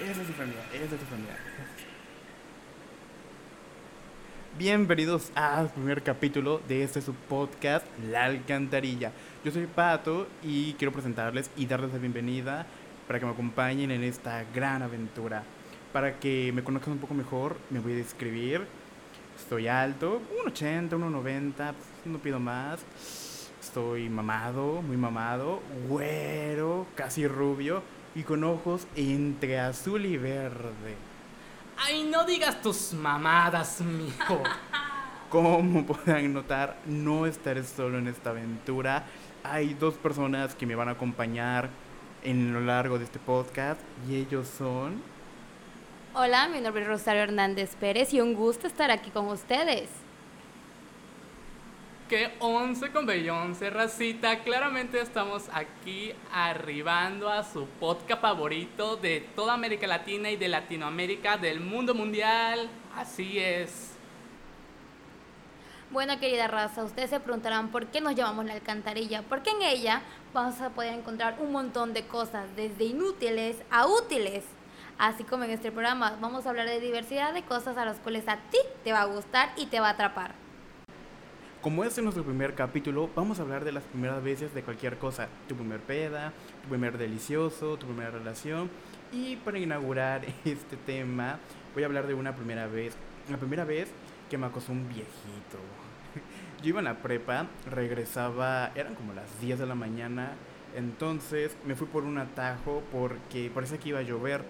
Esa fue mía, esa fue mía. Bienvenidos al primer capítulo de este su podcast, La Alcantarilla. Yo soy Pato y quiero presentarles y darles la bienvenida para que me acompañen en esta gran aventura. Para que me conozcan un poco mejor, me voy a describir. Estoy alto, 1,80, 1,90, pues, no pido más. Estoy mamado, muy mamado, güero, casi rubio y con ojos entre azul y verde. Ay, no digas tus mamadas, mijo. Como podrán notar, no estaré solo en esta aventura. Hay dos personas que me van a acompañar en lo largo de este podcast y ellos son... Hola, mi nombre es Rosario Hernández Pérez y un gusto estar aquí con ustedes. Que 11 con Beyoncé, racita. Claramente estamos aquí arribando a su podcast favorito de toda América Latina y de Latinoamérica, del mundo mundial. Así es. Bueno, querida raza, ustedes se preguntarán por qué nos llamamos la alcantarilla. Porque en ella vamos a poder encontrar un montón de cosas, desde inútiles a útiles. Así como en este programa vamos a hablar de diversidad de cosas a las cuales a ti te va a gustar y te va a atrapar. Como es nuestro primer capítulo, vamos a hablar de las primeras veces de cualquier cosa. Tu primer peda, tu primer delicioso, tu primera relación. Y para inaugurar este tema, voy a hablar de una primera vez. La primera vez que me acosó un viejito. Yo iba en la prepa, regresaba, eran como las 10 de la mañana. Entonces me fui por un atajo porque parece que iba a llover.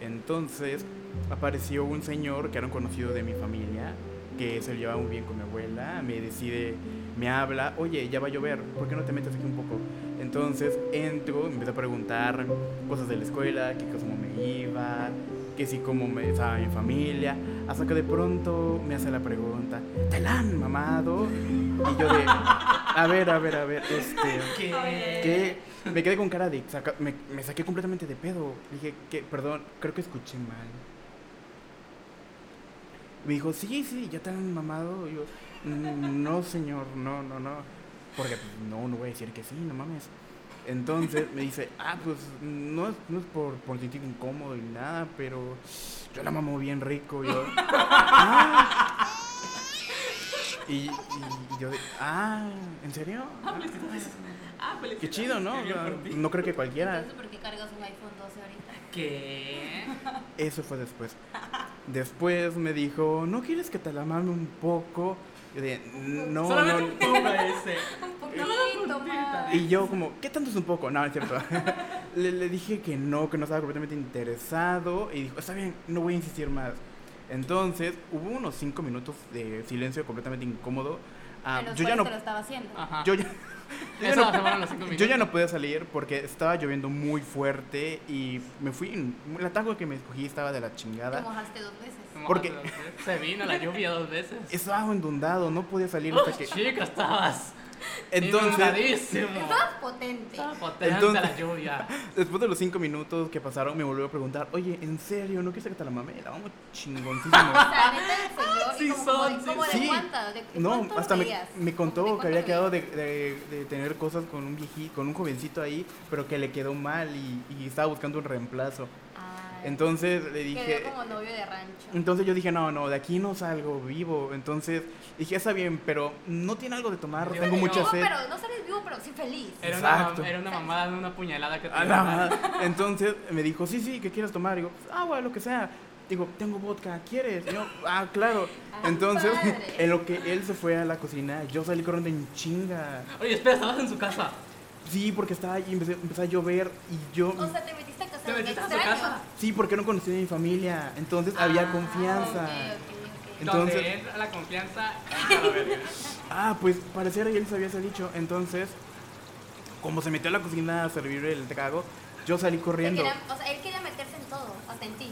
Entonces apareció un señor que era un conocido de mi familia, que se llevaba muy bien con mi abuela, me decide, me habla, oye, ya va a llover, ¿por qué no te metes aquí un poco? Entonces entro, me empiezo a preguntar cosas de la escuela, qué cómo me iba, que si cómo me estaba mi familia, hasta que de pronto me hace la pregunta, ¿te la han mamado? Y yo de, a ver, a ver, a ver, este, ¿Qué? Me quedé con cara de, saca- me, me saqué completamente de pedo. Dije, que, perdón, creo que escuché mal. Me dijo, sí, sí, ya te han mamado. Y yo, "Mm, no, señor, no, no, no. Porque pues, no, no voy a decir que sí, no mames. Entonces me dice, ah, pues no es, no es por, por sentir incómodo y nada, pero yo la mamo bien rico. Yo, "Ah". Y, y- yo de, ah, ¿en serio? Ah, Qué felicidades. chido, ¿no? Qué bien O sea, por ti. No creo que cualquiera. ¿por qué cargas un iPhone 12 ahorita? ¿Qué? Eso fue después. Después me dijo, ¿no quieres que te la mame un poco? Yo de, no, Solamente no. un poco ese. Un poquito más. Y yo como, ¿qué tanto es un poco? No, es cierto. le, le dije que no, que no estaba completamente interesado. Y dijo, está bien, no voy a insistir más. Entonces hubo unos cinco minutos de silencio completamente incómodo. Ah, yo ya no... te lo estaba haciendo. Ajá. Yo ya, yo ya Eso no- Yo ya podía salir porque estaba lloviendo muy fuerte y me fui. El atajo que me escogí estaba de la Te chingada. mojaste dos veces. Porque- veces. Se vino la lluvia dos veces. Estaba endundado, no podía salir hasta que. Chica, estabas. Entonces. Estabas potente. Estaba potente Entonces- la lluvia. después de los cinco minutos que pasaron, me volvió a preguntar: Oye, ¿en serio? ¿No quieres que te la mame? La vamos chingoncísimo. O sea, neta señor. Sí como, son, como, sí de Sí. cuántas, de No, hasta me, me ¿De contó que había quedado de, de- de tener cosas con un viejito, con un jovencito ahí, pero que le quedó mal y, y estaba buscando un reemplazo. Ay, Entonces le Quedó dije, como novio de rancho. Entonces yo dije, no, no, de aquí no salgo vivo. Entonces dije, está bien, pero no tiene algo de tomar, Yo tengo mucha No, sed. pero no sales vivo, pero sí feliz. Era una, Exacto. era una mamada de una puñalada que te A iba la a dar. madre. Entonces me dijo, sí, sí, ¿qué quieres tomar? Y digo, ah, bueno, lo que sea. Digo, tengo vodka, ¿quieres? Y yo, ah, claro. Ah, Entonces, padre. en lo que él se fue a la cocina, yo salí corriendo en chinga. Oye, espera, estabas en su casa. Sí, porque estaba ahí, empecé, empezó a llover y yo... O sea, te metiste a casa ¿Te metiste a su casa? Sí, porque no conocía a mi familia. Entonces había Ah, confianza. ok, ok, ok. Entonces- Donde entra la confianza. Ah, pues pareciera que él se había dicho. Entonces, como se metió a la cocina a servir el trago, yo salí corriendo. querían- o sea, él quería meterse en todo, hasta en ti.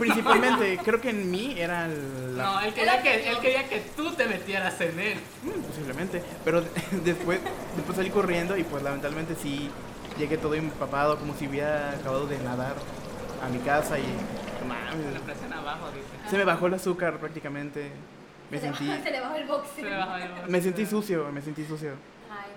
Principalmente, creo que en mí era la... No, él quería, que, él quería que tú te metieras en él. Mm, Posiblemente. Pero después, después salí corriendo y pues lamentablemente sí llegué todo empapado, como si hubiera acabado de nadar a mi casa y... mames, presiona abajo, dice. se me bajó el azúcar prácticamente. Me se le sentí, bajó- se le bajó el boxer. Se le bajó el me sentí sucio, me sentí sucio.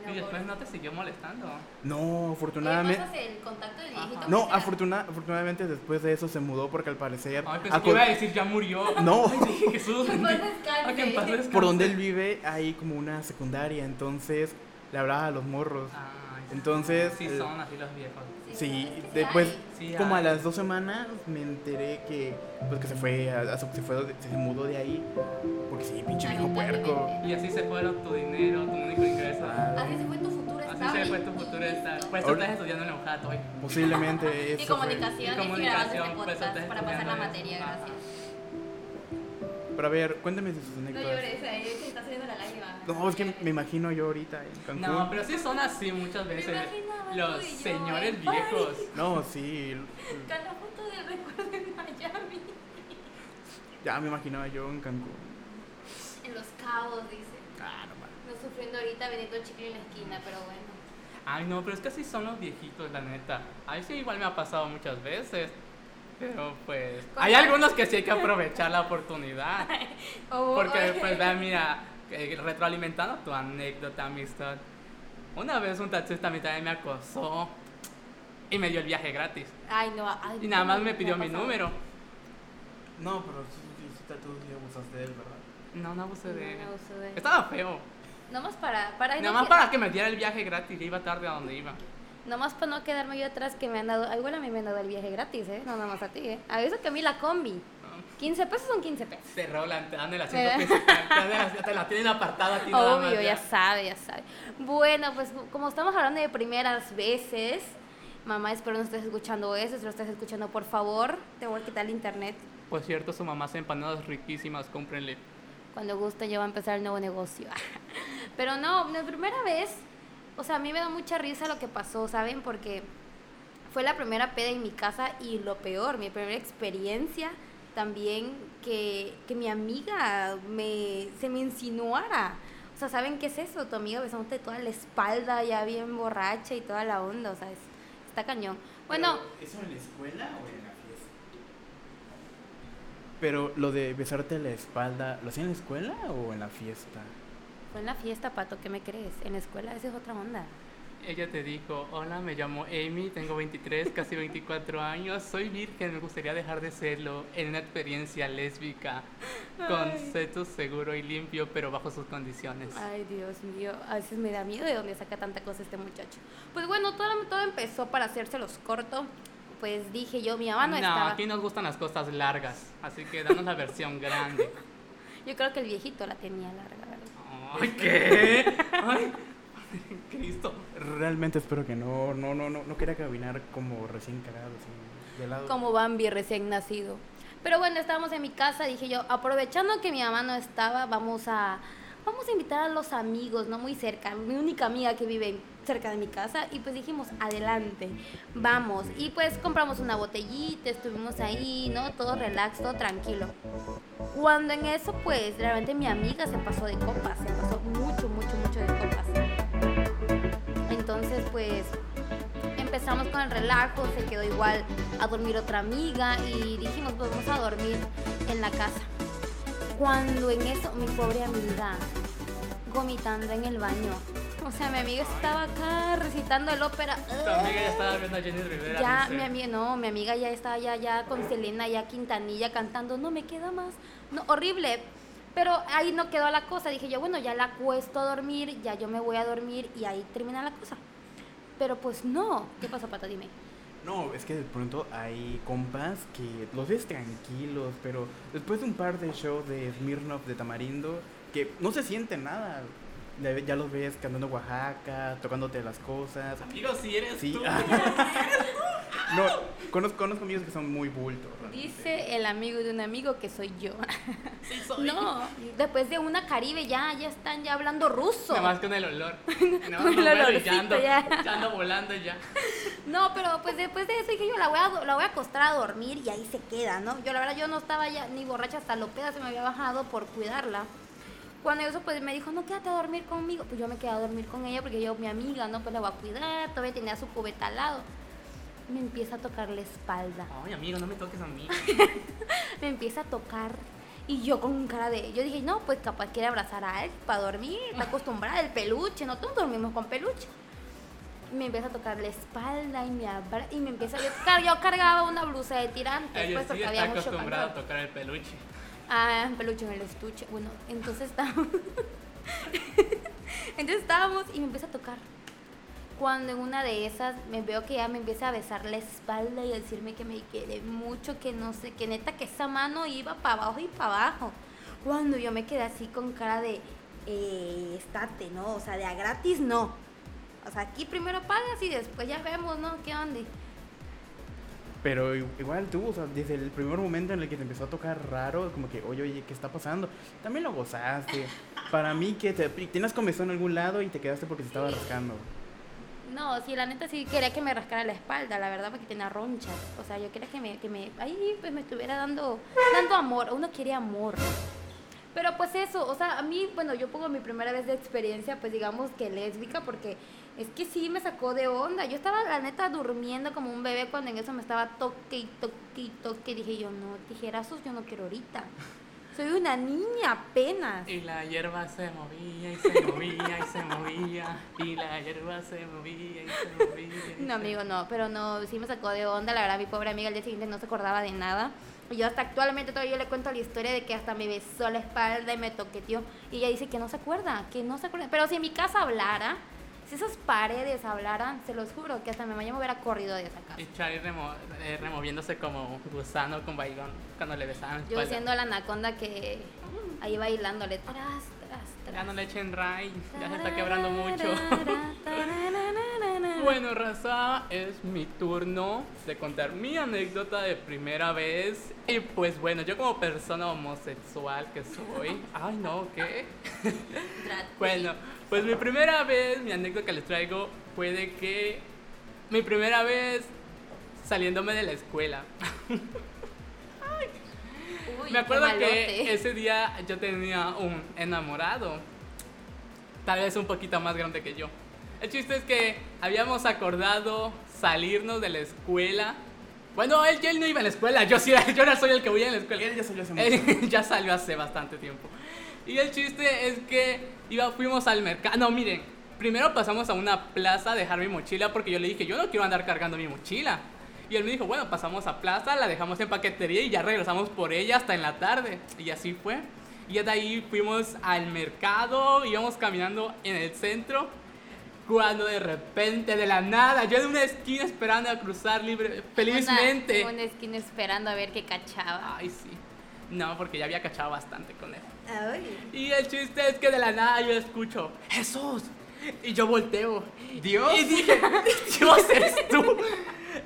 Y después no te siguió molestando. No, afortunadamente. el contacto del viejito. No, afortuna- afortunadamente después de eso se mudó porque al parecer. Ay, pensé a que iba a decir ya murió. No. Ay, dije, Jesús. Descanse. por donde él vive hay como una secundaria, entonces le hablaba a los morros. Ay, Entonces, Sí, el- son así los viejos. Sí, después. Sí, como a las dos semanas, me enteré que, pues, que se fue, a, se, fue, se mudó de ahí. Porque sí, pinche viejo puerco. Y así se fueron tu dinero, tu único ingreso. Ah, Así se fue tu futuro Así estable. se fue tu futuro estar. Listo. Por eso Ahora- estás estudiando en la UJAT hoy. Posiblemente Y eso Y y, comunicación, este pues, podcast para pasar la materia, eso. Ajá. gracias. Pero a ver, cuéntame de sus No anécdotas. llores, ahí se está saliendo la lágrima. No, es que me imagino yo ahorita en Cancún. No, pero sí son así muchas Me veces. imaginaba Los señores viejos. No, sí. La foto del recuerdo en Miami. Ya me imaginaba yo en Cancún. En Los Cabos, dice. Ah, no mames. No sufriendo ahorita vendiendo chicle en la esquina, pero bueno. Ay, no, pero es que así son los viejitos, la neta. A mí sí igual me ha pasado muchas veces. Pero pues. Hay algunos que sí hay que aprovechar la oportunidad. Oh, Porque pues vea, mira, eh, retroalimentando tu anécdota, amistad. Una vez un taxista a mí también me acosó y me dio el viaje gratis. Ay, no. Ay, Y nada más me pidió mi número. No, pero sí, sí, sí, tú sí abusaste de él, ¿verdad? No, no abusé de él. No, no abusé de él. Estaba feo. Nomás para, para, Nada más que- para que me diera el viaje gratis. Iba tarde a donde iba. Nomás para no quedarme yo atrás que me han dado, igual a mí me han dado el viaje gratis, ¿eh? No, nomás a ti, ¿eh? A eso que a mí la combi. 15 pesos son 15 pesos. Te rolan, te dan el asiento. Te, la tienen apartada a ti nada más, Obvio, ya sabe, ya sabe. Bueno, pues como estamos hablando de primeras veces, mamá, espero no estés escuchando eso. Si lo estás escuchando, por favor, te voy a quitar el internet. Por cierto, su mamá hace empanadas riquísimas, cómprenle. Cuando guste, ya va a empezar el nuevo negocio. Pero no, la primera vez, o sea, a mí me da mucha risa lo que pasó, ¿saben? Porque fue la primera peda en mi casa y lo peor, mi primera experiencia también que, que mi amiga me, se me insinuara. O sea, ¿saben qué es eso? Tu amiga besándote toda la espalda, ya bien borracha y toda la onda, o sea, es- está cañón. Bueno, ¿Eso en la escuela o en la fiesta? Pero lo de besarte la espalda, ¿lo hacía en la escuela o en la fiesta? Fue en la fiesta, Pato, ¿qué me crees? En la escuela esa es otra onda. Ella te dijo, hola, me llamo Amy, tengo 23, casi 24 años, soy virgen, me gustaría dejar de serlo en una experiencia lésbica, con Ay. sexo seguro y limpio, pero bajo sus condiciones. Ay, Dios mío, a veces me da miedo de dónde saca tanta cosa este muchacho. Pues bueno, todo, todo empezó para hacérselos corto. Pues dije yo, mi mamá no, no, estaba. aquí nos gustan las cosas largas, así que danos la versión grande. Yo creo que el viejito la tenía larga. Ay, ¿qué? Ay, Cristo. Realmente espero que no, no, no, no, no quería caminar como recién cagado, así, de lado. Como Bambi recién nacido. Pero bueno, estábamos en mi casa, dije yo, aprovechando que mi mamá no estaba, vamos a vamos a invitar a los amigos, no muy cerca, mi única amiga que vive cerca de mi casa y pues dijimos, adelante, vamos. Y pues compramos una botellita, estuvimos ahí, ¿no? Todo relax, todo tranquilo. Cuando en eso pues realmente mi amiga se pasó de copas, se pasó mucho, mucho, mucho de copas. Entonces pues empezamos con el relajo, se quedó igual a dormir otra amiga y dijimos, pues vamos a dormir en la casa. Cuando en eso, mi pobre amiga, vomitando en el baño. O sea, mi amiga estaba acá recitando el ópera. Tu amiga ya estaba viendo a Jenny Rivera. Ya, dice. mi amiga, no, mi amiga ya estaba ya, ya con Selena, ya Quintanilla cantando, no me queda más. No, horrible. Pero ahí no quedó la cosa. Dije yo, bueno, ya la acuesto a dormir, ya yo me voy a dormir y ahí termina la cosa. Pero pues no. ¿Qué pasó, Pata? Dime. No, es que de pronto hay compas que los ves tranquilos, pero después de un par de shows de Smirnoff de Tamarindo, que no se siente nada. Ya- los ves cantando Oaxaca, tocándote las cosas. Amigo, si eres Sí, tú. no, conozco, conozco amigos que son muy bultos. realmente. Dice el amigo de un amigo que soy yo. Sí, soy. No, después de una Caribe ya, ya están ya hablando ruso. Nada más con el olor. No, Con el ya ando, ya. ya ando volando ya. No, pero pues después de eso dije yo, la voy, a, la voy a acostar a dormir y ahí se queda, ¿no? Yo la verdad yo no estaba ya ni borracha, hasta lo peda se me había bajado por cuidarla. Cuando eso pues me dijo, no, quédate a dormir conmigo. Pues yo me quedé a dormir con ella porque yo, mi amiga, ¿no? Pues la voy a cuidar, todavía tenía su cubeta al lado. Me empieza a tocar la espalda. Ay, amigo, no me toques a mí. Me empieza a tocar Y yo con cara de, yo dije, no, pues capaz quiere abrazar a él para dormir, está acostumbrada al peluche, no todos dormimos con peluche. Me empieza a tocar la espalda y me abra y me empieza a yo cargaba una blusa de tirantes, Ella pues sí porque había mucho acostumbrada a tocar el peluche. Ah, peluche en el estuche. Bueno, entonces estábamos. entonces estábamos y me empieza a tocar. Cuando en una de esas me veo que ya me empieza a besar la espalda y a decirme que me quiere mucho, que no sé, que neta que esa mano iba para abajo y para abajo. Cuando yo me quedé así con cara de, eh, estate, ¿no? O sea, de a gratis no. O sea, aquí primero pagas y después ya vemos, ¿no? ¿Qué onda? Pero igual tú, o sea, desde el primer momento en el que te empezó a tocar raro, como que, oye, oye, ¿qué está pasando? También lo gozaste. Para mí que te tienes comezón en algún lado y te quedaste porque se estaba rascando. No, sí, la neta sí quería que me rascara la espalda, la verdad, porque tenía ronchas. O sea, yo quería que me, que me, ahí pues me estuviera dando, dando amor. Uno quiere amor. Pero pues eso, o sea, a mí, bueno, yo pongo mi primera vez de experiencia, pues digamos que lésbica, porque es que sí me sacó de onda. Yo estaba, la neta, durmiendo como un bebé cuando en eso me estaba toque y toque y toque. Dije yo, no, tijerazos yo no quiero ahorita. Soy una niña apenas. Y la hierba se movía y se movía y se movía. Y la hierba se movía y se movía. y No, amigo, no, pero no, sí me sacó de onda. La verdad, mi pobre amiga al día siguiente no se acordaba de nada. Y yo hasta actualmente todavía le cuento la historia de que hasta me besó la espalda y me toqueteó. Y ella dice que no se acuerda, que no se acuerda. Pero si en mi casa hablara, si esas paredes hablaran, se los juro que hasta mi mamá ya me hubiera corrido de esa casa. Y Charlie remo- eh, removiéndose como gusano con bailón cuando le besaban Yo siendo la anaconda que ahí bailándole tras, tras, tras. Ya no le echen ray, ya se está quebrando mucho. Bueno, Raza, es mi turno de contar mi anécdota de primera vez. Y pues bueno, yo como persona homosexual que soy. Ay, no, ¿qué? Bueno, pues mi primera vez, mi anécdota que les traigo fue de que mi primera vez saliéndome de la escuela. Uy, Me acuerdo que ese día yo tenía un enamorado, tal vez un poquito más grande que yo. El chiste es que habíamos acordado salirnos de la escuela. Bueno, él, él no iba a la escuela, yo sí, yo no soy el que voy a la escuela. Él ya salió hace mucho. Él ya salió hace bastante tiempo. Y el chiste es que iba, fuimos al mercado. No, miren, primero pasamos a una plaza a dejar mi mochila porque yo le dije, yo no quiero andar cargando mi mochila. Y él me dijo, bueno, pasamos a plaza, la dejamos en paquetería y ya regresamos por ella hasta en la tarde. Y así fue. Y de ahí fuimos al mercado, íbamos caminando en el centro. Cuando de repente, de la nada, yo en una esquina esperando a cruzar libre, felizmente. En una esquina esperando a ver qué cachaba. Ay, sí. No, porque ya había cachado bastante con él. Ay. Y el chiste es que de la nada yo escucho, Jesús. Y yo volteo. ¿Dios? Y dije, Dios eres tú.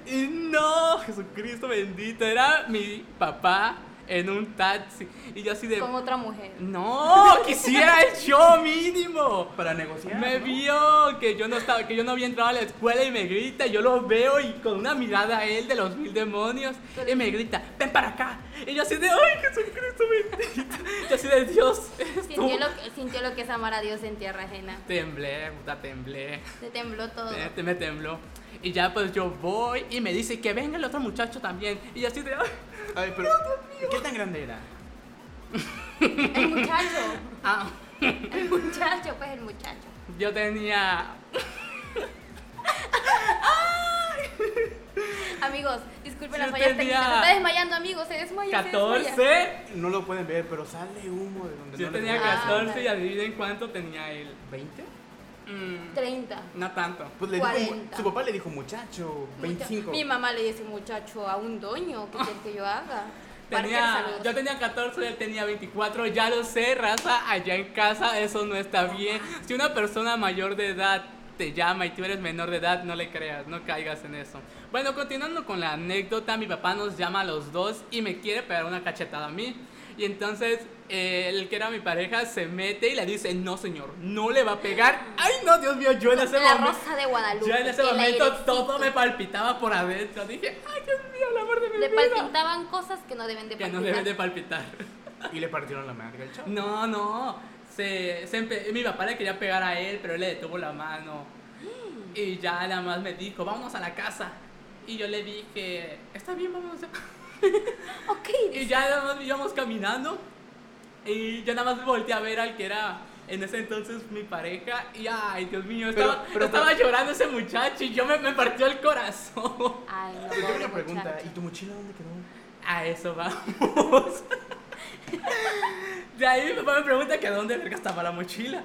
Y no, Jesucristo bendito. Era mi papá en un taxi. Y yo así de... Con otra mujer. No, quisiera el show mínimo. Para negociar. Me ¿no? vio que yo no estaba, que yo no había entrado a la escuela y me grita, y yo lo veo y con una mirada a él de los mil demonios y me grita, ven para acá. Y yo así de, ay Jesucristo bendito. Yo así de Dios. Sintió lo, que, sintió lo que es amar a Dios en tierra ajena. Temblé, puta, temblé. Te tembló todo. Me, te- me tembló. Y ya pues yo voy y me dice que venga el otro muchacho también. Y yo así de, ay, Pero. ¿Qué tan grande era? El muchacho. ah. El muchacho, pues el muchacho. Yo tenía Amigos, disculpen las fallas técnicas. Se está desmayando, amigos. Se desmaya. se desmaya. 14. No lo pueden ver, pero sale humo de donde Yo no tenía voy a- Ah, 14 y adivinen cuánto tenía él. ¿20? Mm, 30. no tanto. Pues le dijo, 40. su papá le dijo muchacho, 25. Mi mamá le dice muchacho a un doño. ¿Qué quiere que yo haga? Tenía, yo tenía 14, él tenía 24, ya lo sé, raza, allá en casa eso no está bien. Si una persona mayor de edad te llama y tú eres menor de edad, no le creas, no caigas en eso. Bueno, continuando con la anécdota, mi papá nos llama a los dos y me quiere pegar una cachetada a mí. Y entonces eh, el que era mi pareja se mete y le dice, no señor, no le va a pegar. Ay no, Dios mío, yo en ese La momento... rosa de Guadalupe. Yo en ese momento todo me palpitaba por adentro. Dije, ay Dios mío, el amor de mi Le vida. palpitaban cosas que no deben de Que palpitar. no deben de palpitar. Y le partieron la madre al chavo. No, no. Se, se empe- mi papá le quería pegar a él, pero él le detuvo la mano. Y ya nada más me dijo, vámonos a la casa. Y yo le dije, está bien, vamos. Ok. Y ya nada más íbamos caminando. Y yo nada más volteé a ver al que era en ese entonces mi pareja y ay, Dios mío, Pero- estaba, pero- estaba pero- llorando ese muchacho y yo me, me partió el corazón. Ay, no, Pero tengo una pregunta, muchacho. ¿y tu mochila dónde quedó? A eso vamos. De ahí mi papá me pregunta que dónde verga estaba la mochila.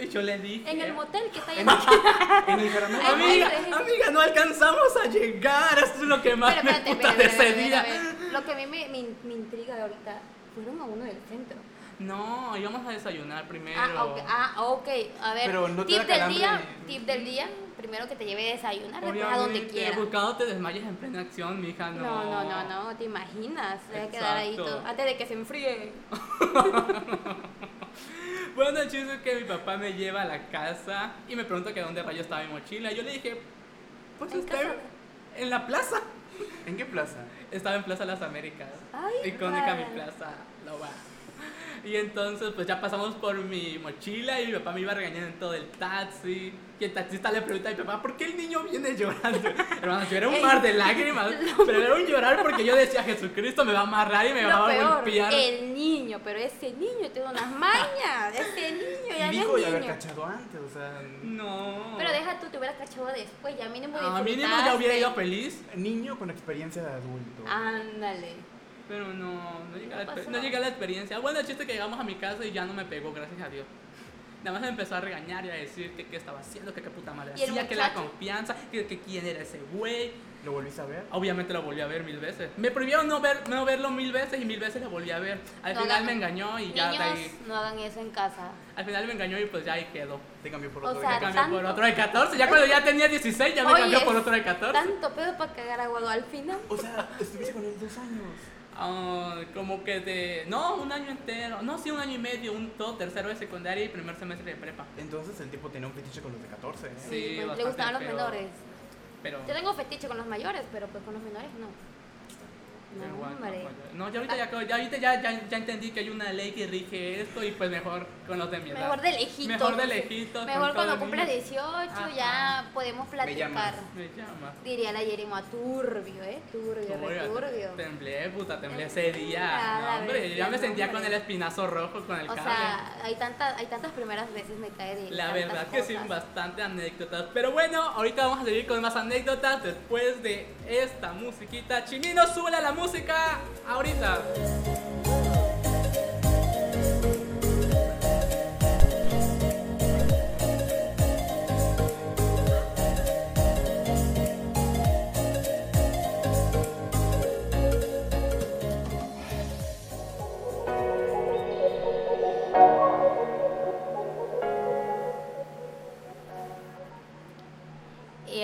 Y yo le dije... En el motel que está ahí En el, en el caramelo. Amiga, no alcanzamos a llegar. Esto es lo que más Pero me espérate, puta espérate, de ese día. Lo que a mí me, me, me intriga de ahorita, fueron a uno del centro. No, íbamos a desayunar primero. Ah, ok, ah, ok. A ver, Pero no te tip del día, tip del día, primero que te lleve a desayunar, después a donde Obviamente, quiera. buscando te desmayes en plena acción, mija, no. No, no, no, no, te imaginas, va a quedar ahí todo, antes de que se enfríe. Bueno, el chiste es que mi papá me lleva a la casa y me pregunta que dónde rayo estaba mi mochila. Y yo le dije, pues En está casa. en la plaza. ¿En qué plaza? Estaba en Plaza Las Américas. Ay, Icónica mi plaza, lo va. Y entonces pues ya pasamos por mi mochila y mi papá me iba regañando en todo el taxi. Y el taxista le pregunta a mi papá, ¿por qué el niño viene llorando? Hermano, yo era un mar de lágrimas, pero era un llorar porque yo decía, Jesucristo me va a amarrar y me va a peor, golpear. el niño, pero ese niño tiene unas mañas, ese niño ya Y no dijo es de haber niño. cachado antes, o sea... No. Pero deja tú, te hubieras cachado después, ya mínimo A mínimo ya hubiera ido feliz. Niño con experiencia de adulto. Ándale. Pero no, no llegué, a la, No llegué a la experiencia. Bueno, el chiste es que llegamos a mi casa y ya no me pegó, gracias a Dios. Nada más me empezó a regañar y a decir que qué estaba haciendo, que qué puta madre ¿Y el hacía, que la confianza, que, que quién era ese güey. ¿Lo volviste a ver? Obviamente lo volví a ver mil veces. Me prohibieron no, ver, no verlo mil veces y mil veces lo volví a ver. Al No final hagan- me engañó y ya de ahí. no hagan eso en casa. Al final me engañó y pues ya ahí quedó. Te cambió por O otro. sea, ya Me cambió. por otro de 14. Ya cuando ya tenía 16 ya me Oye, cambió por otro de 14. Tanto pedo para cagar agua al final. O sea, estuviste con él dos años. Ah, como que de. No, un año entero. No, sí, un año y medio. Un todo tercero de secundaria y primer semestre de prepa. Entonces el tipo tenía un fetiche con los de 14. ¿eh? Sí, Sí, le gustaban los menores. Pero. Yo tengo fetiche con los mayores, pero pues con los menores no. No, hombre. No, ya ahorita, ya, ya, ahorita ya, ya, ya entendí que hay una ley que rige esto y pues mejor con los de mi edad. Mejor de lejitos. Mejor de lejitos. Mejor cuando cumpla niño. 18 Ajá. ya podemos platicar. llamas. Me llama. Diría la Yerima, turbio, ¿eh? Turbio, Oiga, turbio. Temblé, puta, temblé ese día. Ya, No, hombre, ya me sentía con el espinazo rojo, con el O cable. sea, hay, tanta, hay tantas primeras veces me cae de La verdad que sí, bastante anécdotas. Pero bueno, ahorita vamos a seguir con más anécdotas después de esta musiquita. Chimino, sube la música ahorita.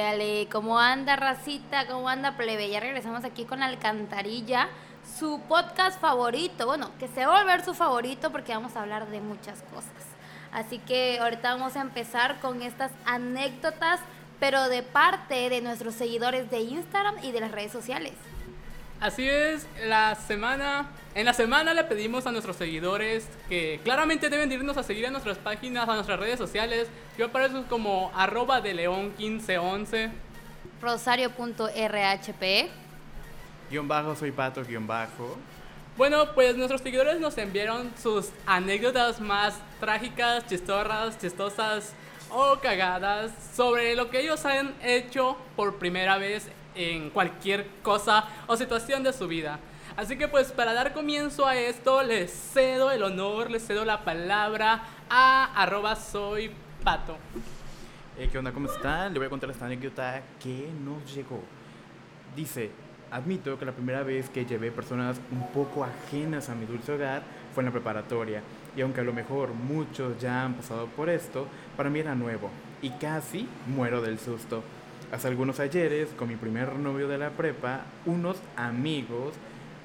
Y ale, ¿cómo anda racita? ¿Cómo anda plebe? Ya regresamos aquí con Alcantarilla, su podcast favorito. Bueno, que se va a volver su favorito porque vamos a hablar de muchas cosas. Así que ahorita vamos a empezar con estas anécdotas, pero de parte de nuestros seguidores de Instagram y de las redes sociales. Así es, la semana, en la semana le pedimos a nuestros seguidores que claramente deben de irnos a seguir a nuestras páginas, a nuestras redes sociales. Yo aparezco como arroba de león 1511. Rosario.rhp. Guión bajo, soy pato, guion bajo. Bueno, pues nuestros seguidores nos enviaron sus anécdotas más trágicas, chistosas, chistosas o cagadas sobre lo que ellos han hecho por primera vez en cualquier cosa o situación de su vida. Así que pues para dar comienzo a esto les cedo el honor, les cedo la palabra a arroba soy pato. Eh, ¿Qué onda? ¿Cómo están? Le voy a contar esta anécdota que nos llegó. Dice, admito que la primera vez que llevé personas un poco ajenas a mi dulce hogar fue en la preparatoria. Y aunque a lo mejor muchos ya han pasado por esto, para mí era nuevo. Y casi muero del susto. Hace algunos ayeres, con mi primer novio de la prepa, unos amigos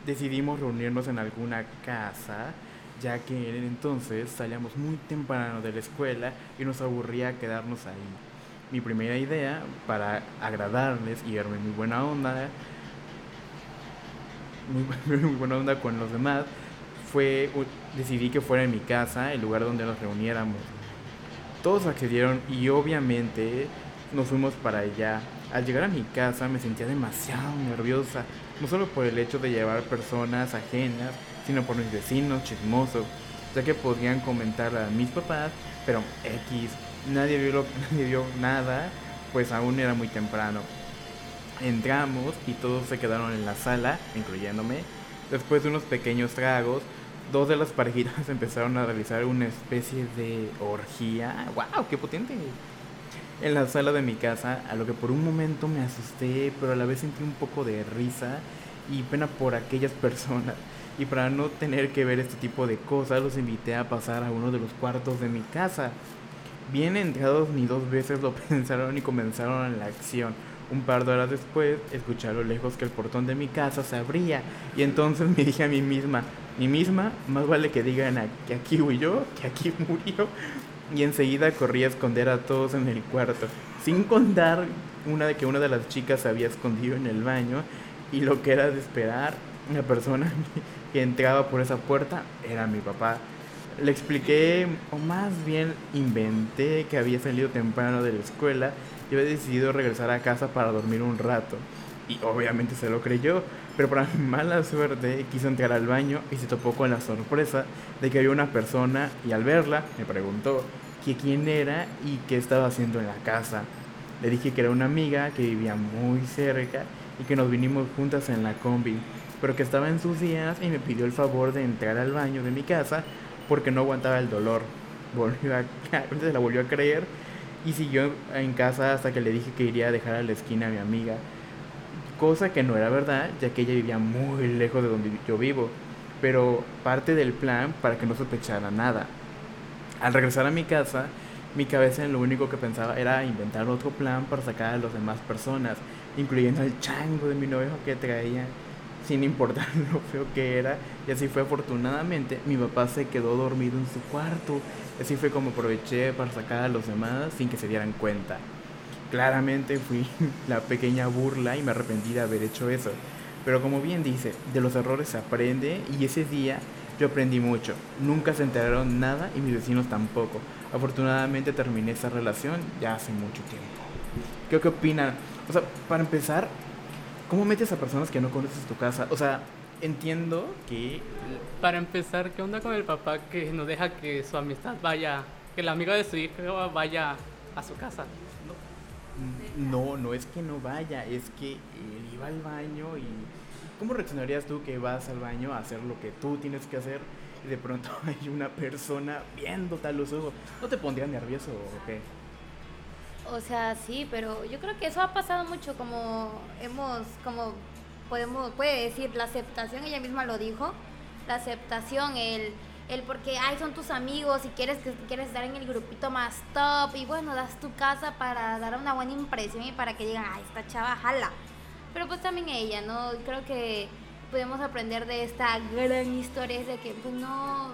decidimos reunirnos en alguna casa, ya que en entonces salíamos muy temprano de la escuela y nos aburría quedarnos ahí. Mi primera idea, para agradarles y verme muy buena onda, muy, muy buena onda con los demás, fue decidí que fuera en mi casa el lugar donde nos reuniéramos. Todos accedieron y obviamente nos fuimos para allá. Al llegar a mi casa me sentía demasiado nerviosa, no solo por el hecho de llevar personas ajenas, sino por mis vecinos chismosos. ya que podían comentar a mis papás, pero X, nadie vio, lo, nadie vio nada, pues aún era muy temprano. Entramos y todos se quedaron en la sala, incluyéndome. Después de unos pequeños tragos, dos de las parejitas empezaron a realizar una especie de orgía. ¡Wow! ¡Qué potente! En la sala de mi casa, a lo que por un momento me asusté, pero a la vez sentí un poco de risa y pena por aquellas personas. Y para no tener que ver este tipo de cosas, los invité a pasar a uno de los cuartos de mi casa. Bien entrados, ni dos veces lo pensaron y comenzaron la acción. Un par de horas después, escuché a lo lejos que el portón de mi casa se abría. Y entonces me dije a mí misma, mí misma, más vale que digan que aquí huyó, que aquí murió. Y enseguida corrí a esconder a todos en el cuarto. Sin contar una de que una de las chicas se había escondido en el baño. Y lo que era de esperar, la persona que entraba por esa puerta era mi papá. Le expliqué, o más bien inventé, que había salido temprano de la escuela y había decidido regresar a casa para dormir un rato. Y obviamente se lo creyó, pero para mi mala suerte quiso entrar al baño y se topó con la sorpresa de que había una persona y al verla me preguntó que quién era y qué estaba haciendo en la casa. Le dije que era una amiga que vivía muy cerca y que nos vinimos juntas en la combi, pero que estaba en sus días y me pidió el favor de entrar al baño de mi casa porque no aguantaba el dolor. Volvió a, se la volvió a creer y siguió en casa hasta que le dije que iría a dejar a la esquina a mi amiga. Cosa que no era verdad, ya que ella vivía muy lejos de donde yo vivo, pero parte del plan para que no sospechara nada. Al regresar a mi casa, mi cabeza en lo único que pensaba era inventar otro plan para sacar a las demás personas, incluyendo al chango de mi novio que traía, sin importar lo feo que era. Y así fue afortunadamente, mi papá se quedó dormido en su cuarto. Así fue como aproveché para sacar a los demás sin que se dieran cuenta. Claramente fui la pequeña burla y me arrepentí de haber hecho eso. Pero como bien dice, de los errores se aprende y ese día yo aprendí mucho. Nunca se enteraron nada y mis vecinos tampoco. Afortunadamente terminé esa relación ya hace mucho tiempo. ¿Qué, qué opinan? O sea, para empezar, ¿cómo metes a personas que no conoces tu casa? O sea, entiendo que... Para empezar, ¿qué onda con el papá que no deja que su amistad vaya, que la amiga de su hija vaya a su casa? No, no es que no vaya, es que él iba al baño y... ¿Cómo reaccionarías tú que vas al baño a hacer lo que tú tienes que hacer y de pronto hay una persona viéndote a los ojos? ¿No te pondría nervioso o qué? O sea, sí, pero yo creo que eso ha pasado mucho, como hemos, como podemos, puede decir, la aceptación, ella misma lo dijo, la aceptación, el, el porque, ay, son tus amigos y quieres, que, quieres estar en el grupito más top y bueno, das tu casa para dar una buena impresión y para que digan, ay, esta chava jala. Pero pues también ella, ¿no? Creo que podemos aprender de esta gran historia, es de que pues no,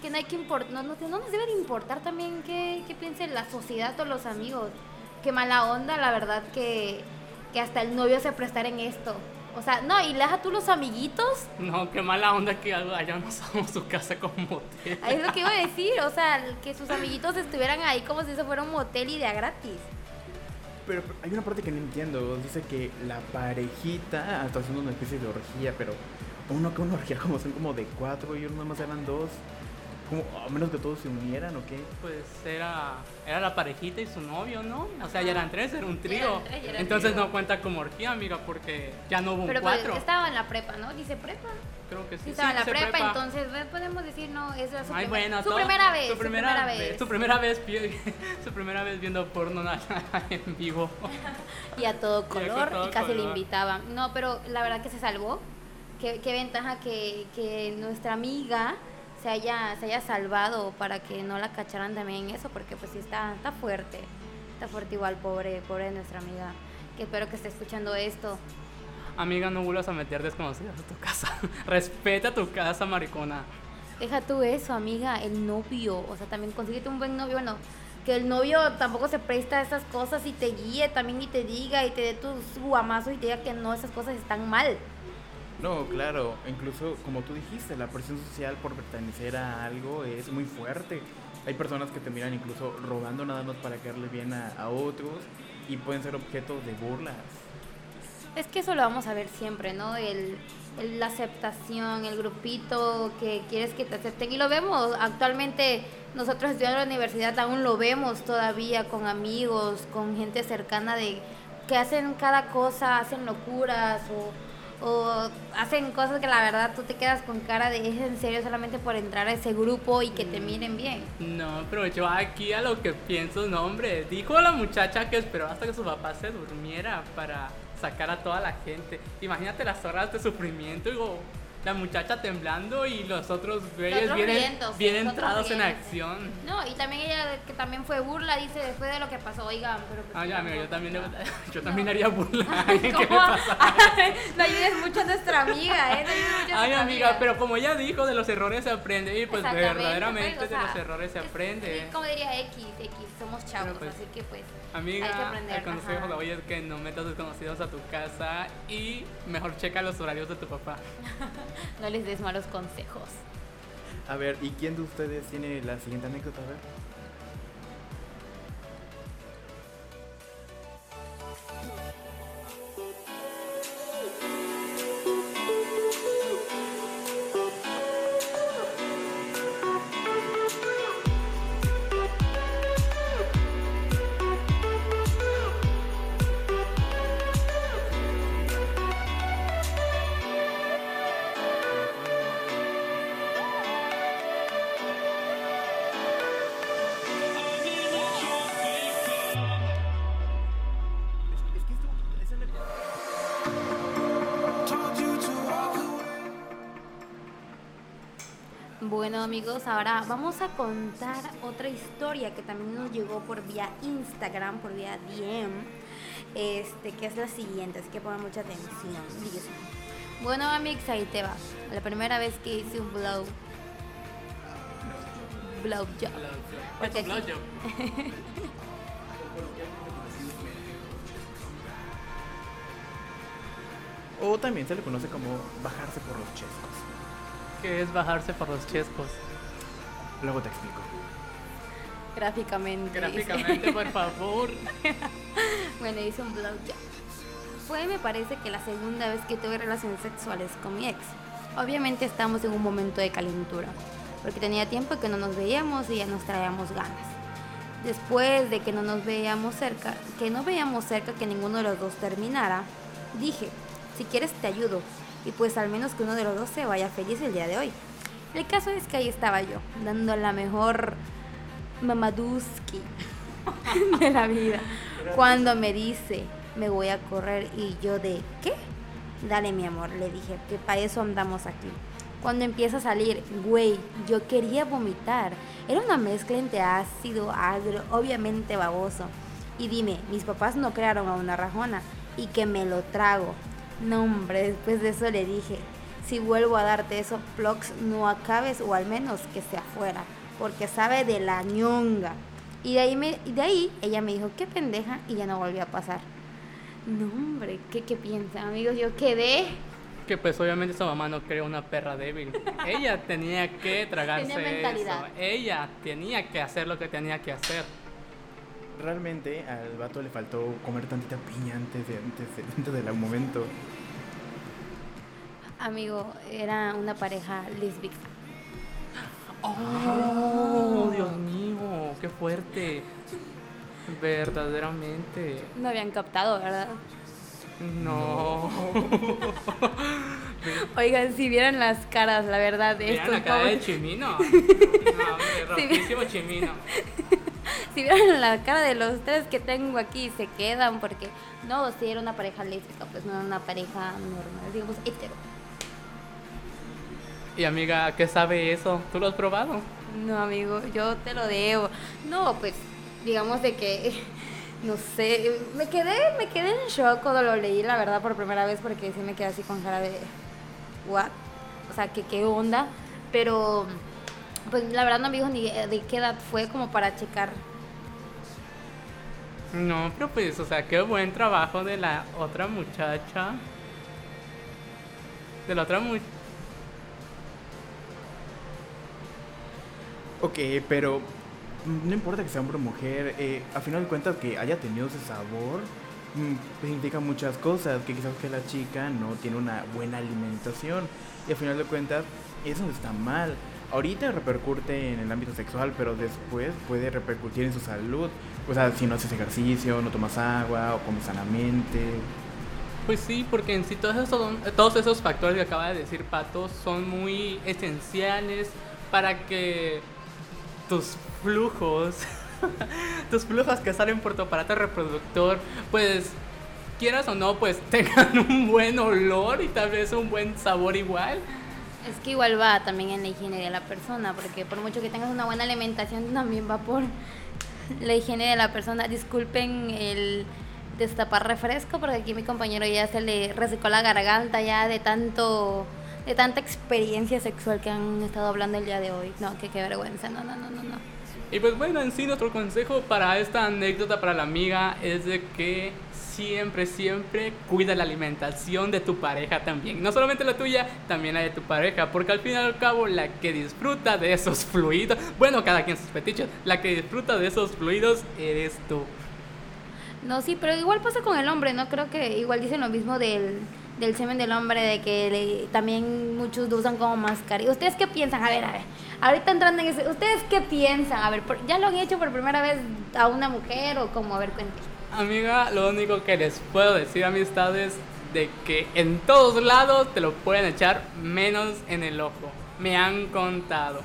que no hay que no, no, no, nos debe de importar también qué, qué piense la sociedad o los amigos. Qué mala onda, la verdad, que, que hasta el novio se prestara en esto. O sea, no, y deja tú los amiguitos. No, qué mala onda que hayan usado su casa como motel. Es lo que iba a decir, o sea, que sus amiguitos estuvieran ahí como si eso fuera un motel y de a gratis. Pero, hay una parte que no entiendo. Dice que la parejita está haciendo una especie de orgía, pero uno que una orgía como son como de cuatro y uno más eran dos. Como, a menos que todos se unieran o qué. Pues era, era la parejita y su novio, ¿no? O sea, ya eran tres, era un trío. Entonces trío. no cuenta como orgía, amiga, porque ya no hubo un Pero pues, cuatro. estaba en la prepa, ¿no? Dice prepa. Creo que sí. Sí, estaba en la prepa, entonces pues, podemos decir, no, esa es su, Ay, primer- bueno, su todo- primera vez. Su primera, su primera vez. vez. Su primera vez, su primera vez viendo porno en vivo. y a todo color y, todo casi le color. invitaban. No, pero la verdad que se salvó. Qué, qué ventaja que, que nuestra amiga se haya, se haya salvado para que no la cacharan también en eso, porque pues sí está, está fuerte. Está fuerte igual, pobre, pobre nuestra amiga. Que espero que esté escuchando esto. Amiga, no vuelvas a meter desconocidas a tu casa. Respeta tu casa, maricona. Deja tú eso, amiga, el novio. O sea, también consíguete un buen novio. Bueno, que el novio tampoco se presta a esas cosas y te guíe también y te diga y te dé tus guamazos y te diga que no, esas cosas están mal. No, claro, incluso como tú dijiste, la presión social por pertenecer a algo es muy fuerte. Hay personas que te miran incluso robando nada más para caerle bien a, a otros y pueden ser objetos de burlas. Es que eso lo vamos a ver siempre, ¿no? El, el- la aceptación, el grupito que quieres que te acepten. Y lo vemos actualmente, nosotros estudiando en la universidad aún lo vemos todavía con amigos, con gente cercana de que hacen cada cosa, hacen locuras o, o hacen cosas que la verdad tú te quedas con cara de es en serio solamente por entrar a ese grupo y que te miren bien. No, pero yo aquí a lo que pienso, no, hombre, dijo la muchacha que esperó hasta que su papá se durmiera para sacar a toda la gente. Imagínate las horas de sufrimiento, digo, la muchacha temblando y los otros güeyes otros bien, entrados en acción. No, y también ella que también fue burla, dice después de lo que pasó, oigan, pero... pues, Ah, ya, amigo, yo también, le- yo también haría burla. que le pasa. no ayudes mucho a nuestra amiga, ¿eh? No ayudes mucho a Ay, nuestra amiga, pero como ella dijo, de los errores se aprende. Y pues verdaderamente pues, o de los errores se aprende. es como diría X, X, somos chavos, pues, así que pues Amiga, hay que aprender. el consejo de hoy es que no metas desconocidos a tu casa y mejor checa los horarios de tu papá. No les des malos consejos. A ver, ¿y quién de ustedes tiene la siguiente anécdota? A ver. Bueno amigos, ahora vamos a contar otra historia que también nos llegó por vía Instagram, por vía DM, este, que es la siguiente, así que pongan mucha atención. Dice, Bueno amigos, ahí te va. La primera vez que hice un blow, blow job. Porque aquí- Blowjob. O también se le conoce como bajarse por los chescos. ¿Qué es bajarse por los chescos? Luego te explico. Gráficamente. Gráficamente, por favor. Bueno, hice un blowjob. Fue, me parece que la segunda vez que tuve relaciones sexuales con mi ex. Obviamente estamos en un momento de calentura, porque tenía tiempo que no nos veíamos y ya nos traíamos ganas. Después de que no nos veíamos cerca, que no veíamos cerca que ninguno de los dos terminara, dije, si quieres te ayudo, y pues al menos que uno de los dos se vaya feliz el día de hoy. El caso es que ahí estaba yo, dando la mejor mamaduski de la vida. Cuando me dice, me voy a correr y yo de, ¿qué? Dale mi amor, le dije, que para eso andamos aquí. Cuando empieza a salir, güey, yo quería vomitar. Era una mezcla entre ácido, agrio, obviamente baboso. Y dime, mis papás no crearon a una rajona y que me lo trago. No, hombre, después de eso le dije, si vuelvo a darte eso, Plox, no acabes o al menos que sea afuera, porque sabe de la ñonga. Y de ahí, me, y de ahí ella me dijo, qué pendeja, y ya no volvió a pasar. No, hombre, ¿qué, qué piensan, amigos? Yo quedé. Que pues obviamente su mamá no creó una perra débil. Ella tenía que tragarse Tenía mentalidad. eso. Ella tenía que hacer lo que tenía que hacer. Realmente al vato le faltó comer tantita piña antes de antes, de- antes del momento. Amigo, era una pareja lésbica. Oh, Dios mío, qué fuerte. Verdaderamente. No habían captado, ¿verdad? No. Oigan, si vieran las caras, la verdad, de estos la cara de Chimino. No, hombre, rojísimo Chimino. Si vieran la cara de los tres que tengo aquí, se quedan porque no, si era una pareja lésbica, pues no era una pareja normal, digamos hetero. Y amiga, ¿qué sabe eso? ¿Tú lo has probado? No, amigo, yo te lo debo. No, pues digamos de que no sé, me quedé me quedé en shock cuando lo leí, la verdad, por primera vez porque sí me quedé así con cara de what? O sea, que qué onda, pero pues la verdad no me dijo ni de qué edad fue como para checar. No, pero pues, o sea, qué buen trabajo de la otra muchacha. De la otra muchacha. Ok, pero no importa que sea hombre o mujer, eh, a final de cuentas que haya tenido ese sabor, mm, significa muchas cosas, que quizás que la chica no tiene una buena alimentación y al final de cuentas eso está mal. Ahorita repercute en el ámbito sexual, pero después puede repercutir en su salud. O sea, si no haces ejercicio, no tomas agua o comes sanamente. Pues sí, porque en sí todos esos, todos esos factores que acaba de decir Pato son muy esenciales para que tus flujos, tus flujos que salen por tu aparato reproductor, pues quieras o no, pues tengan un buen olor y tal vez un buen sabor igual. Es que igual va también en la higiene de la persona, porque por mucho que tengas una buena alimentación, también va por la higiene de la persona. Disculpen el destapar refresco, porque aquí mi compañero ya se le resecó la garganta ya de tanto de tanta experiencia sexual que han estado hablando el día de hoy. No, que qué vergüenza, no, no, no, no, no. Y pues bueno, en sí nuestro consejo para esta anécdota para la amiga es de que siempre, siempre cuida la alimentación de tu pareja también. No solamente la tuya, también la de tu pareja. Porque al fin y al cabo, la que disfruta de esos fluidos, bueno, cada quien sus fetiches, la que disfruta de esos fluidos eres tú. No, sí, pero igual pasa con el hombre, ¿no? Creo que igual dicen lo mismo del, del semen del hombre, de que también muchos lo usan como mascarilla. ¿Ustedes qué piensan? A ver, a ver. Ahorita entrando en ese, ¿ustedes qué piensan? A ver, ¿ya lo han hecho por primera vez a una mujer o como? A ver, cuéntanos. Amiga, lo único que les puedo decir, amistades, de que en todos lados te lo pueden echar menos en el ojo. Me han contado.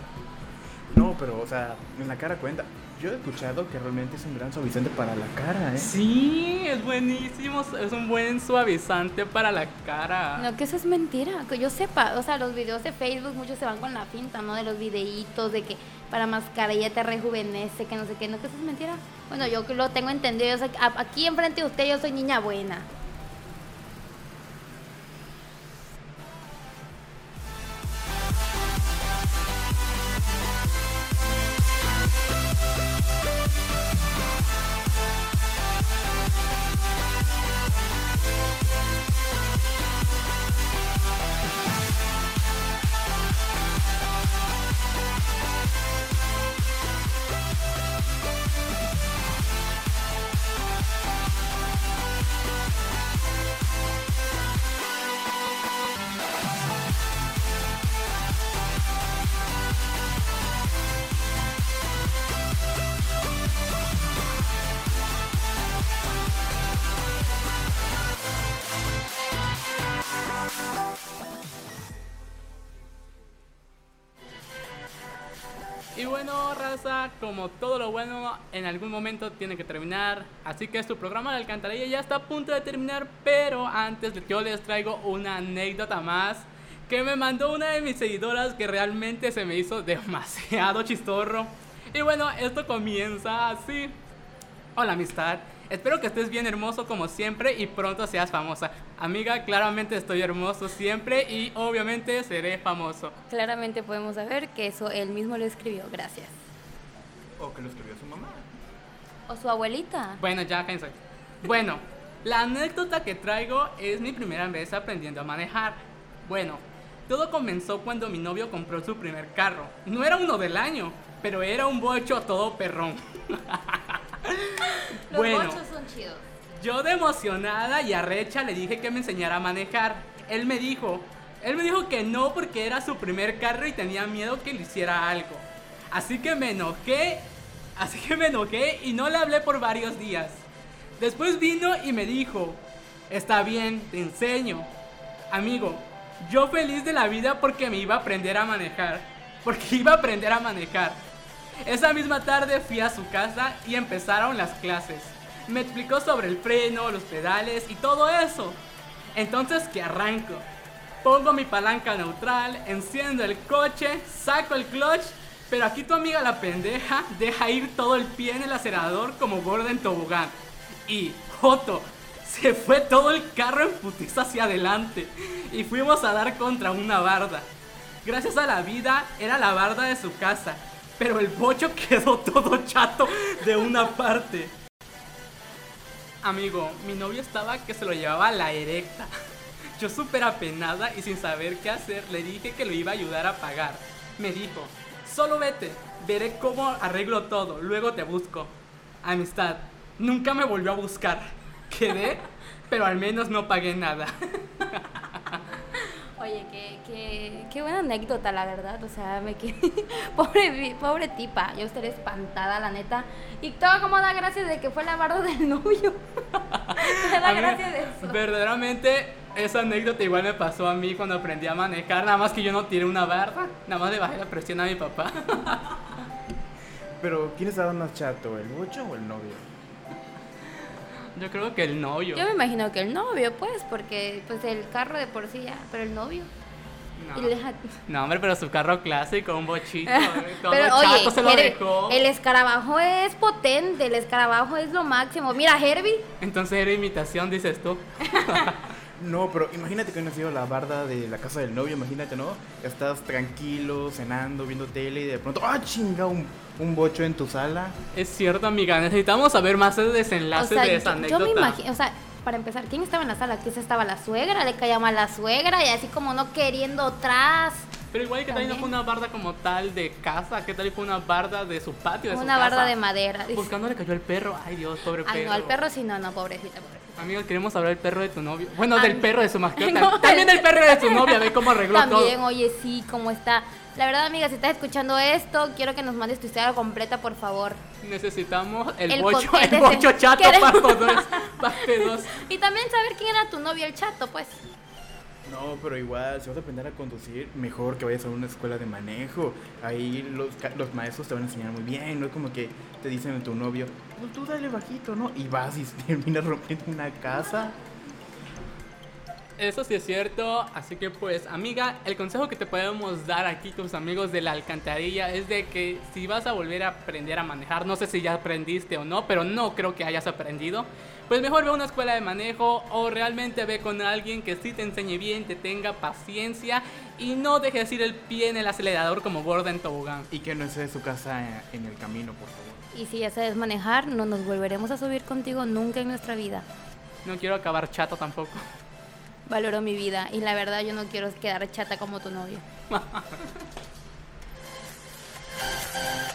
No, pero, o sea, en la cara cuenta. Yo he escuchado que realmente es un gran suavizante para la cara, ¿eh? Sí, es buenísimo, es un buen suavizante para la cara. No, que eso es mentira, que yo sepa, o sea, los videos de Facebook muchos se van con la pinta, ¿no? De los videitos de que para mascarilla te rejuvenece, que no sé qué, no, que eso es mentira. Bueno, yo lo tengo entendido, yo sé, aquí enfrente de usted yo soy niña buena. Como todo lo bueno, en algún momento tiene que terminar. Así que es tu programa de alcantarilla ya está a punto de terminar. Pero antes yo les traigo una anécdota más que me mandó una de mis seguidoras que realmente se me hizo demasiado chistorro. Y bueno, esto comienza así. Hola amistad. Espero que estés bien hermoso como siempre y pronto seas famosa. Amiga, claramente estoy hermoso siempre y obviamente seré famoso. Claramente podemos saber que eso él mismo lo escribió. Gracias. O que lo escribió su mamá. O su abuelita. Bueno, ya cállense. Bueno, la anécdota que traigo es mi primera vez aprendiendo a manejar. Bueno, todo comenzó cuando mi novio compró su primer carro. No era uno del año, pero era un bocho todo perrón. Los bueno, bochos son chidos. Yo de emocionada y arrecha le dije que me enseñara a manejar. Él me dijo, él me dijo que no porque era su primer carro y tenía miedo que le hiciera algo. Así que me enojé, así que me enojé y no le hablé por varios días. Después vino y me dijo, está bien, te enseño. Amigo, yo feliz de la vida porque me iba a aprender a manejar. Porque iba a aprender a manejar. Esa misma tarde fui a su casa y empezaron las clases. Me explicó sobre el freno, los pedales y todo eso. Entonces que arranco. Pongo mi palanca neutral, enciendo el coche, saco el clutch pero aquí tu amiga la pendeja deja ir todo el pie en el acelerador como gorda en tobogán. Y, Joto, se fue todo el carro en putiza hacia adelante. Y fuimos a dar contra una barda. Gracias a la vida, era la barda de su casa. Pero el bocho quedó todo chato de una parte. Amigo, mi novio estaba que se lo llevaba a la erecta. Yo súper apenada y sin saber qué hacer, le dije que lo iba a ayudar a pagar. Me dijo, Solo vete, veré cómo arreglo todo, luego te busco. Amistad, nunca me volvió a buscar. Quedé, pero al menos no pagué nada. Oye, qué, qué, qué buena anécdota, la verdad. O sea, me quedé. pobre, pobre tipa. Yo estaré espantada, la neta. Y todo como da gracias de que fue la barda del novio. Me da gracias de eso. Verdaderamente, esa anécdota igual me pasó a mí cuando aprendí a manejar. Nada más que yo no tiré una barra. Nada más le bajé la presión a mi papá. Pero, ¿quién estaba más chato, el bocho o el novio? Yo creo que el novio. Yo me imagino que el novio, pues, porque pues el carro de por sí ya, pero el novio. No. No, hombre, pero su carro clásico, un bochito. eh, Todo Pero chato oye, se lo dejó. el escarabajo es potente, el escarabajo es lo máximo. Mira, Herbie, Entonces era imitación, dices tú. No, pero imagínate que no ha sido la barda de la casa del novio, imagínate, ¿no? Estás tranquilo, cenando, viendo tele y de pronto, ¡ah, chinga! Un, un bocho en tu sala. Es cierto, amiga. Necesitamos saber más de o desenlace sea, de esa yo, yo anécdota. me imagino, o sea, para empezar, ¿quién estaba en la sala? Quizás estaba la suegra, le caía mal la suegra y así como no queriendo atrás. Pero igual que tal no También. fue una barda como tal de casa, ¿qué tal fue una barda de su patio, de su Una barda casa? de madera. dice. Buscando le cayó el perro. Ay, Dios, pobre Ay, perro. no, al perro sí, no, no, pobrecita, pobrecita. Amigos, queremos hablar del perro de tu novio. Bueno, Ah, del perro de su mascota. No, También el- del perro de su novia, ve cómo arregló También, todo. oye, sí, cómo está. La verdad, amiga, si estás escuchando esto, quiero que nos mandes tu historia completa, por favor. Necesitamos el, El bocho, el bocho chato, queremos- parte 2. Parte 2. Y también saber quién era tu novio, el chato, pues. No, pero igual, si vas a aprender a conducir, mejor que vayas a una escuela de manejo. Ahí los, los maestros te van a enseñar muy bien, no es como que te dicen a tu novio, pues tú dale bajito, ¿no? Y vas y terminas rompiendo una casa. Eso sí es cierto, así que pues amiga, el consejo que te podemos dar aquí tus amigos de la alcantarilla es de que si vas a volver a aprender a manejar, no sé si ya aprendiste o no, pero no creo que hayas aprendido, pues mejor ve a una escuela de manejo o realmente ve con alguien que sí te enseñe bien, te tenga paciencia y no dejes ir el pie en el acelerador como gorda en tobogán. Y que no esté su casa en el camino, por favor. Y si ya sabes manejar, no nos volveremos a subir contigo nunca en nuestra vida. No quiero acabar chato tampoco. Valoro mi vida y la verdad yo no quiero quedar chata como tu novio.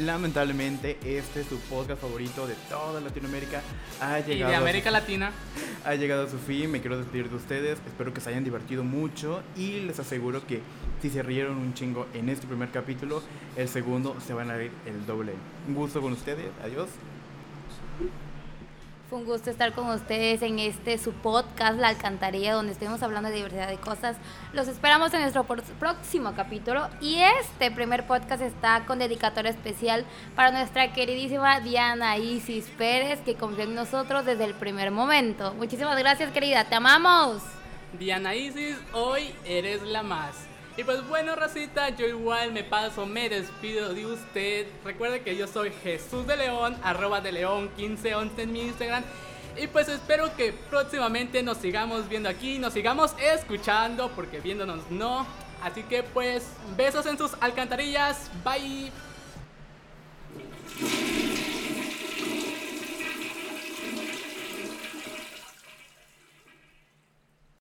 Lamentablemente, este es su podcast favorito de toda Latinoamérica. Ha Y llegado, de a su- América Latina, ha llegado a su fin. Me quiero despedir de ustedes. Espero que se hayan divertido mucho. Y les aseguro que si se rieron un chingo en este primer capítulo, el segundo se van a reír el doble. Un gusto con ustedes. Adiós. Fue un gusto estar con ustedes en este su podcast La Alcantarilla, donde estuvimos hablando de diversidad de cosas. Los esperamos en nuestro próximo capítulo. Y este primer podcast está con dedicatoria especial para nuestra queridísima Diana Isis Pérez, que confió en nosotros desde el primer momento. Muchísimas gracias, querida. Te amamos. Diana Isis, hoy eres la más. Y pues bueno, racita, yo igual me paso, me despido de usted. Recuerde que yo soy Jesús de León, arroba de León 1511 en mi Instagram. Y pues espero que próximamente nos sigamos viendo aquí, nos sigamos escuchando, porque viéndonos no. Así que pues, besos en sus alcantarillas. Bye.